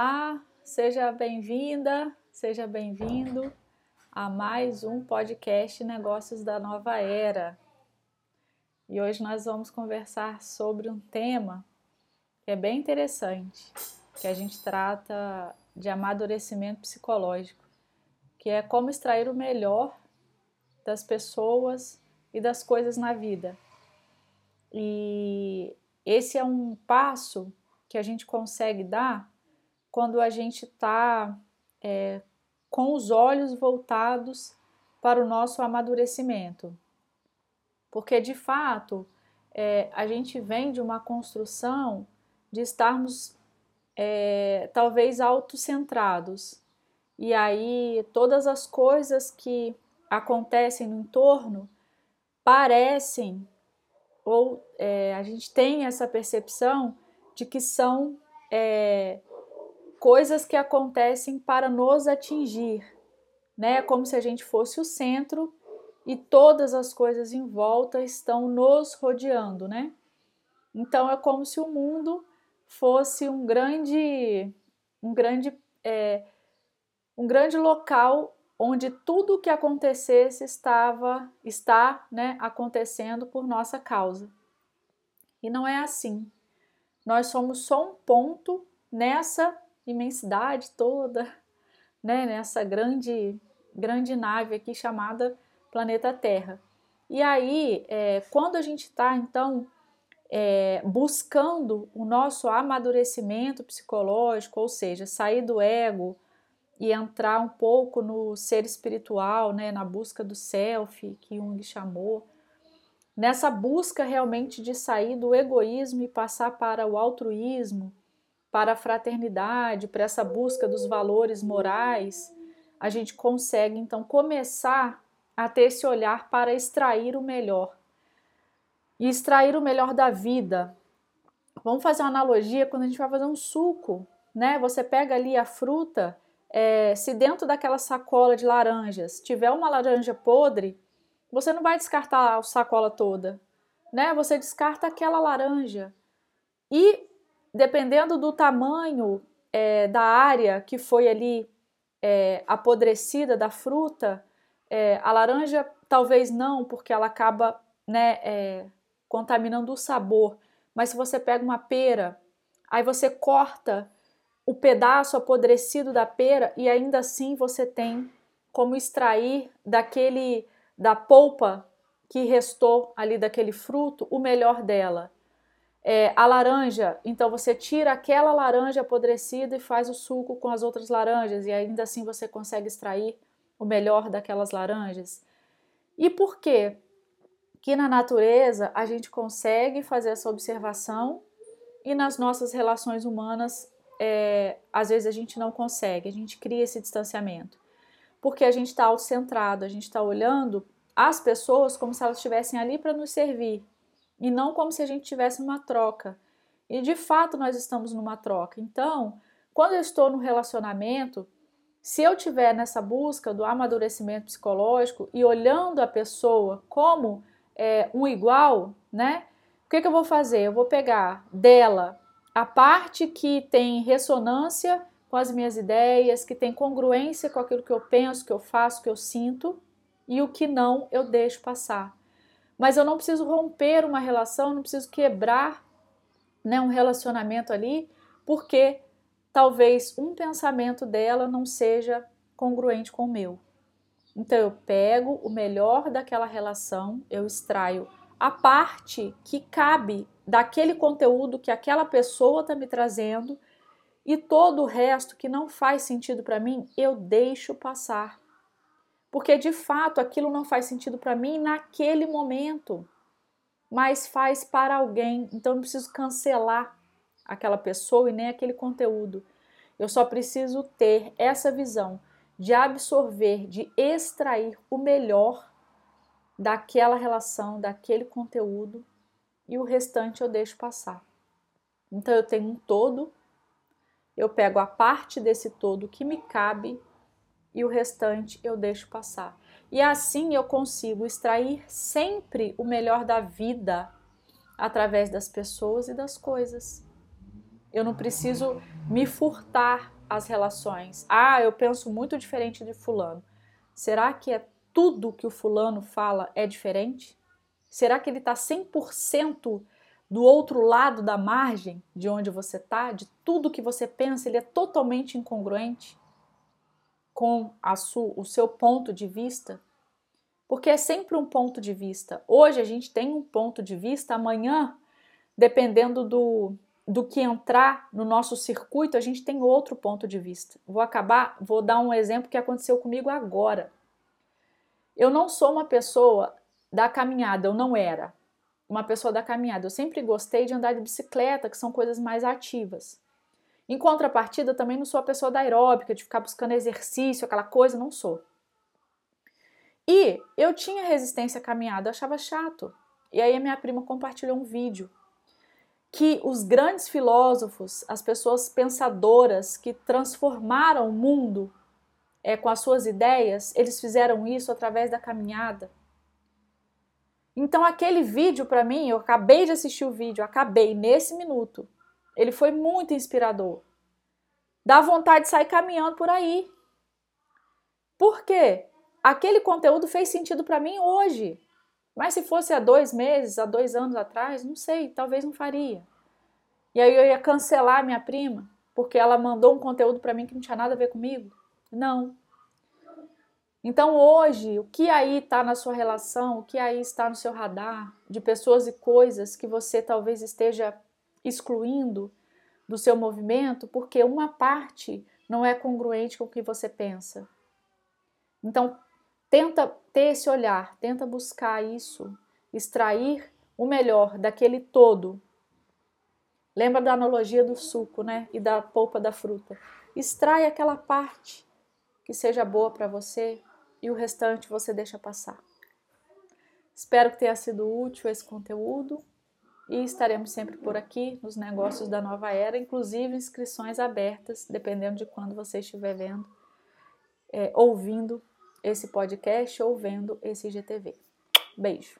Olá, seja bem-vinda, seja bem-vindo a mais um podcast Negócios da Nova Era. E hoje nós vamos conversar sobre um tema que é bem interessante, que a gente trata de amadurecimento psicológico, que é como extrair o melhor das pessoas e das coisas na vida. E esse é um passo que a gente consegue dar quando a gente está é, com os olhos voltados para o nosso amadurecimento. Porque de fato é, a gente vem de uma construção de estarmos é, talvez autocentrados. E aí todas as coisas que acontecem no entorno parecem, ou é, a gente tem essa percepção de que são é, coisas que acontecem para nos atingir, né? Como se a gente fosse o centro e todas as coisas em volta estão nos rodeando, né? Então é como se o mundo fosse um grande, um grande, é, um grande local onde tudo o que acontecesse estava, está, né, acontecendo por nossa causa. E não é assim. Nós somos só um ponto nessa imensidade toda, né, nessa grande, grande nave aqui chamada planeta Terra. E aí, é, quando a gente está então é, buscando o nosso amadurecimento psicológico, ou seja, sair do ego e entrar um pouco no ser espiritual, né, na busca do self, que Jung chamou, nessa busca realmente de sair do egoísmo e passar para o altruísmo, para a fraternidade, para essa busca dos valores morais, a gente consegue então começar a ter esse olhar para extrair o melhor e extrair o melhor da vida. Vamos fazer uma analogia quando a gente vai fazer um suco, né? Você pega ali a fruta, é, se dentro daquela sacola de laranjas tiver uma laranja podre, você não vai descartar a sacola toda, né? Você descarta aquela laranja. E dependendo do tamanho é, da área que foi ali é, apodrecida da fruta, é, a laranja talvez não, porque ela acaba né, é, contaminando o sabor. Mas se você pega uma pera, aí você corta o pedaço apodrecido da pera e ainda assim você tem como extrair daquele da polpa que restou ali daquele fruto o melhor dela. É, a laranja, então você tira aquela laranja apodrecida e faz o suco com as outras laranjas e ainda assim você consegue extrair o melhor daquelas laranjas. E por quê? Que na natureza a gente consegue fazer essa observação e nas nossas relações humanas é, às vezes a gente não consegue, a gente cria esse distanciamento. Porque a gente está autocentrado, a gente está olhando as pessoas como se elas estivessem ali para nos servir e não como se a gente tivesse uma troca. E de fato nós estamos numa troca. Então, quando eu estou no relacionamento, se eu tiver nessa busca do amadurecimento psicológico e olhando a pessoa como é, um igual, né? O que, que eu vou fazer? Eu vou pegar dela a parte que tem ressonância com as minhas ideias, que tem congruência com aquilo que eu penso, que eu faço, que eu sinto, e o que não eu deixo passar. Mas eu não preciso romper uma relação, não preciso quebrar né, um relacionamento ali, porque talvez um pensamento dela não seja congruente com o meu. Então eu pego o melhor daquela relação, eu extraio a parte que cabe daquele conteúdo que aquela pessoa está me trazendo e todo o resto que não faz sentido para mim, eu deixo passar. Porque de fato aquilo não faz sentido para mim naquele momento, mas faz para alguém. Então eu preciso cancelar aquela pessoa e nem aquele conteúdo. Eu só preciso ter essa visão de absorver, de extrair o melhor daquela relação, daquele conteúdo e o restante eu deixo passar. Então eu tenho um todo, eu pego a parte desse todo que me cabe e o restante eu deixo passar. E assim eu consigo extrair sempre o melhor da vida através das pessoas e das coisas. Eu não preciso me furtar as relações. Ah, eu penso muito diferente de fulano. Será que é tudo que o fulano fala é diferente? Será que ele está 100% do outro lado da margem de onde você está? De tudo que você pensa, ele é totalmente incongruente com o seu ponto de vista? Porque é sempre um ponto de vista. Hoje a gente tem um ponto de vista, amanhã, dependendo do, do que entrar no nosso circuito, a gente tem outro ponto de vista. Vou acabar, vou dar um exemplo que aconteceu comigo agora. Eu não sou uma pessoa da caminhada, eu não era uma pessoa da caminhada. Eu sempre gostei de andar de bicicleta, que são coisas mais ativas. Em contrapartida, também não sou a pessoa da aeróbica, de ficar buscando exercício, aquela coisa, não sou. E eu tinha resistência à caminhada, eu achava chato. E aí a minha prima compartilhou um vídeo que os grandes filósofos, as pessoas pensadoras que transformaram o mundo é, com as suas ideias, eles fizeram isso através da caminhada. Então aquele vídeo para mim, eu acabei de assistir o vídeo, acabei nesse minuto. Ele foi muito inspirador. Dá vontade de sair caminhando por aí. Por quê? Aquele conteúdo fez sentido para mim hoje. Mas se fosse há dois meses, há dois anos atrás, não sei, talvez não faria. E aí eu ia cancelar minha prima, porque ela mandou um conteúdo para mim que não tinha nada a ver comigo? Não. Então hoje, o que aí está na sua relação, o que aí está no seu radar de pessoas e coisas que você talvez esteja excluindo do seu movimento, porque uma parte não é congruente com o que você pensa. Então, Tenta ter esse olhar, tenta buscar isso, extrair o melhor daquele todo. Lembra da analogia do suco, né? E da polpa da fruta. Extrai aquela parte que seja boa para você e o restante você deixa passar. Espero que tenha sido útil esse conteúdo e estaremos sempre por aqui nos negócios da nova era, inclusive inscrições abertas, dependendo de quando você estiver vendo, é, ouvindo esse podcast ou vendo esse IGTV. Beijo!